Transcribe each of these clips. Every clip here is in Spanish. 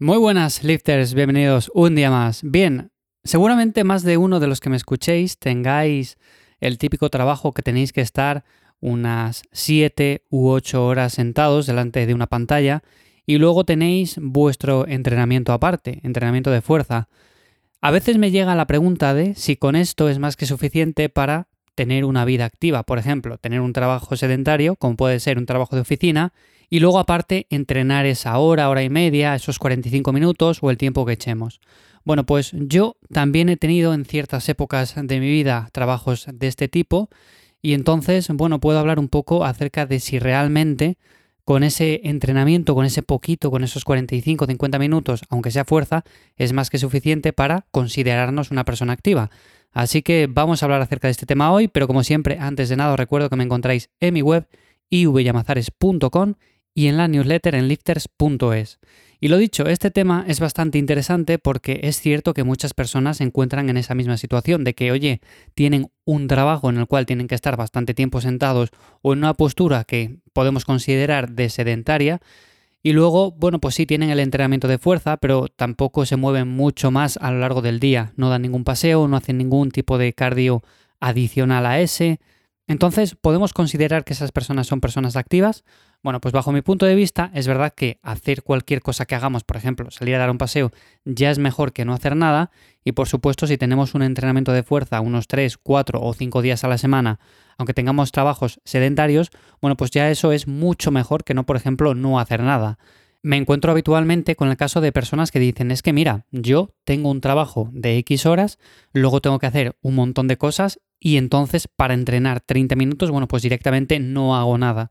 Muy buenas, lifters, bienvenidos un día más. Bien, seguramente más de uno de los que me escuchéis tengáis el típico trabajo que tenéis que estar unas 7 u 8 horas sentados delante de una pantalla y luego tenéis vuestro entrenamiento aparte, entrenamiento de fuerza. A veces me llega la pregunta de si con esto es más que suficiente para tener una vida activa, por ejemplo, tener un trabajo sedentario, como puede ser un trabajo de oficina, y luego aparte entrenar esa hora, hora y media, esos 45 minutos o el tiempo que echemos. Bueno, pues yo también he tenido en ciertas épocas de mi vida trabajos de este tipo y entonces, bueno, puedo hablar un poco acerca de si realmente con ese entrenamiento, con ese poquito, con esos 45, 50 minutos, aunque sea fuerza, es más que suficiente para considerarnos una persona activa. Así que vamos a hablar acerca de este tema hoy, pero como siempre, antes de nada os recuerdo que me encontráis en mi web ivyamazares.com y en la newsletter en lifters.es. Y lo dicho, este tema es bastante interesante porque es cierto que muchas personas se encuentran en esa misma situación de que, oye, tienen un trabajo en el cual tienen que estar bastante tiempo sentados o en una postura que podemos considerar de sedentaria y luego, bueno, pues sí tienen el entrenamiento de fuerza, pero tampoco se mueven mucho más a lo largo del día, no dan ningún paseo, no hacen ningún tipo de cardio adicional a ese. Entonces, ¿podemos considerar que esas personas son personas activas? Bueno, pues bajo mi punto de vista es verdad que hacer cualquier cosa que hagamos, por ejemplo, salir a dar un paseo, ya es mejor que no hacer nada y por supuesto si tenemos un entrenamiento de fuerza unos 3, 4 o 5 días a la semana, aunque tengamos trabajos sedentarios, bueno, pues ya eso es mucho mejor que no, por ejemplo, no hacer nada. Me encuentro habitualmente con el caso de personas que dicen, es que mira, yo tengo un trabajo de X horas, luego tengo que hacer un montón de cosas y entonces para entrenar 30 minutos, bueno, pues directamente no hago nada.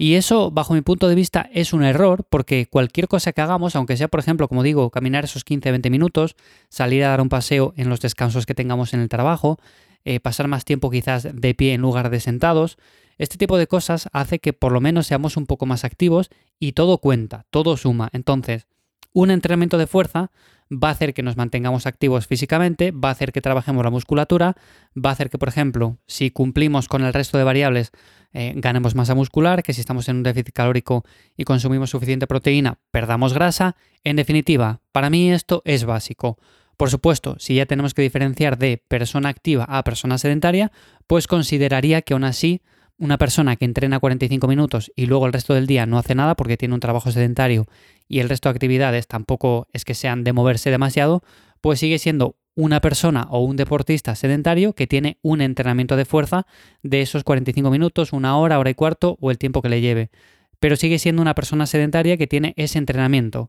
Y eso, bajo mi punto de vista, es un error porque cualquier cosa que hagamos, aunque sea, por ejemplo, como digo, caminar esos 15-20 minutos, salir a dar un paseo en los descansos que tengamos en el trabajo, eh, pasar más tiempo quizás de pie en lugar de sentados, este tipo de cosas hace que por lo menos seamos un poco más activos y todo cuenta, todo suma. Entonces, un entrenamiento de fuerza va a hacer que nos mantengamos activos físicamente, va a hacer que trabajemos la musculatura, va a hacer que, por ejemplo, si cumplimos con el resto de variables, eh, ganemos masa muscular, que si estamos en un déficit calórico y consumimos suficiente proteína, perdamos grasa. En definitiva, para mí esto es básico. Por supuesto, si ya tenemos que diferenciar de persona activa a persona sedentaria, pues consideraría que aún así una persona que entrena 45 minutos y luego el resto del día no hace nada porque tiene un trabajo sedentario y el resto de actividades tampoco es que sean de moverse demasiado, pues sigue siendo una persona o un deportista sedentario que tiene un entrenamiento de fuerza de esos 45 minutos, una hora, hora y cuarto o el tiempo que le lleve. Pero sigue siendo una persona sedentaria que tiene ese entrenamiento.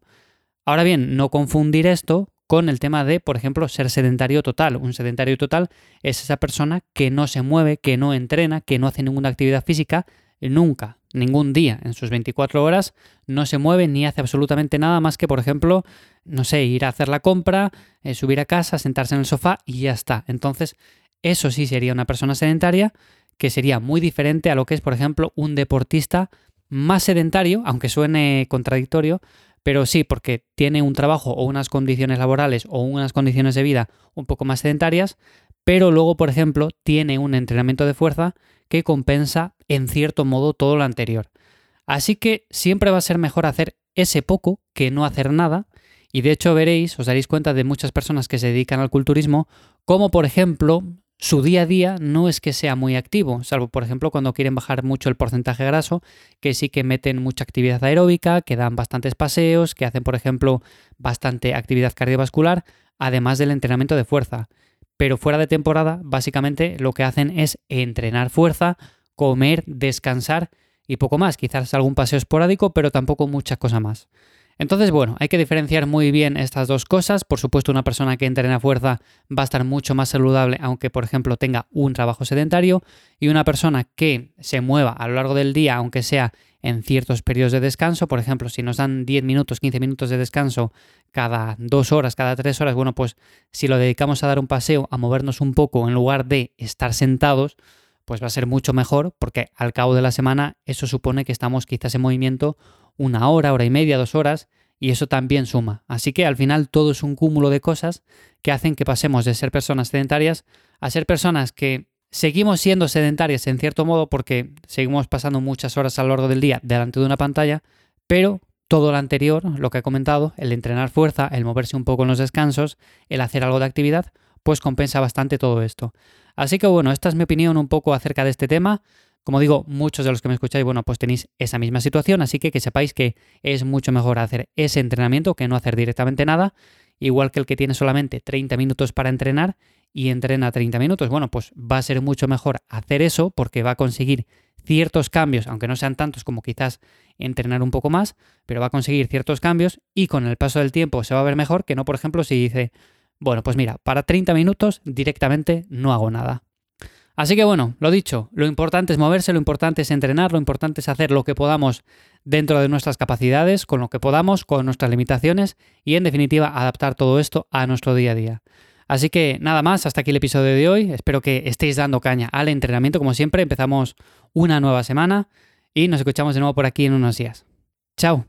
Ahora bien, no confundir esto con el tema de, por ejemplo, ser sedentario total. Un sedentario total es esa persona que no se mueve, que no entrena, que no hace ninguna actividad física nunca, ningún día en sus 24 horas no se mueve ni hace absolutamente nada más que, por ejemplo, no sé, ir a hacer la compra, eh, subir a casa, sentarse en el sofá y ya está. Entonces, eso sí sería una persona sedentaria que sería muy diferente a lo que es, por ejemplo, un deportista más sedentario, aunque suene contradictorio, pero sí, porque tiene un trabajo o unas condiciones laborales o unas condiciones de vida un poco más sedentarias, pero luego, por ejemplo, tiene un entrenamiento de fuerza que compensa en cierto modo todo lo anterior. Así que siempre va a ser mejor hacer ese poco que no hacer nada, y de hecho veréis, os daréis cuenta de muchas personas que se dedican al culturismo, como por ejemplo su día a día no es que sea muy activo, salvo por ejemplo cuando quieren bajar mucho el porcentaje graso, que sí que meten mucha actividad aeróbica, que dan bastantes paseos, que hacen por ejemplo bastante actividad cardiovascular, además del entrenamiento de fuerza. Pero fuera de temporada, básicamente lo que hacen es entrenar fuerza, comer, descansar y poco más. Quizás algún paseo esporádico, pero tampoco mucha cosa más. Entonces, bueno, hay que diferenciar muy bien estas dos cosas. Por supuesto, una persona que entrena fuerza va a estar mucho más saludable, aunque, por ejemplo, tenga un trabajo sedentario, y una persona que se mueva a lo largo del día, aunque sea en ciertos periodos de descanso, por ejemplo, si nos dan 10 minutos, 15 minutos de descanso cada dos horas, cada tres horas, bueno, pues si lo dedicamos a dar un paseo, a movernos un poco en lugar de estar sentados, pues va a ser mucho mejor porque al cabo de la semana eso supone que estamos quizás en movimiento una hora, hora y media, dos horas, y eso también suma. Así que al final todo es un cúmulo de cosas que hacen que pasemos de ser personas sedentarias a ser personas que seguimos siendo sedentarias en cierto modo porque seguimos pasando muchas horas a lo largo del día delante de una pantalla, pero todo lo anterior, lo que he comentado, el entrenar fuerza, el moverse un poco en los descansos, el hacer algo de actividad, pues compensa bastante todo esto. Así que bueno, esta es mi opinión un poco acerca de este tema. Como digo, muchos de los que me escucháis, bueno, pues tenéis esa misma situación, así que que sepáis que es mucho mejor hacer ese entrenamiento que no hacer directamente nada, igual que el que tiene solamente 30 minutos para entrenar y entrena 30 minutos. Bueno, pues va a ser mucho mejor hacer eso porque va a conseguir ciertos cambios, aunque no sean tantos como quizás entrenar un poco más, pero va a conseguir ciertos cambios y con el paso del tiempo se va a ver mejor que no, por ejemplo, si dice, bueno, pues mira, para 30 minutos directamente no hago nada. Así que bueno, lo dicho, lo importante es moverse, lo importante es entrenar, lo importante es hacer lo que podamos dentro de nuestras capacidades, con lo que podamos, con nuestras limitaciones y en definitiva adaptar todo esto a nuestro día a día. Así que nada más, hasta aquí el episodio de hoy. Espero que estéis dando caña al entrenamiento como siempre. Empezamos una nueva semana y nos escuchamos de nuevo por aquí en unos días. Chao.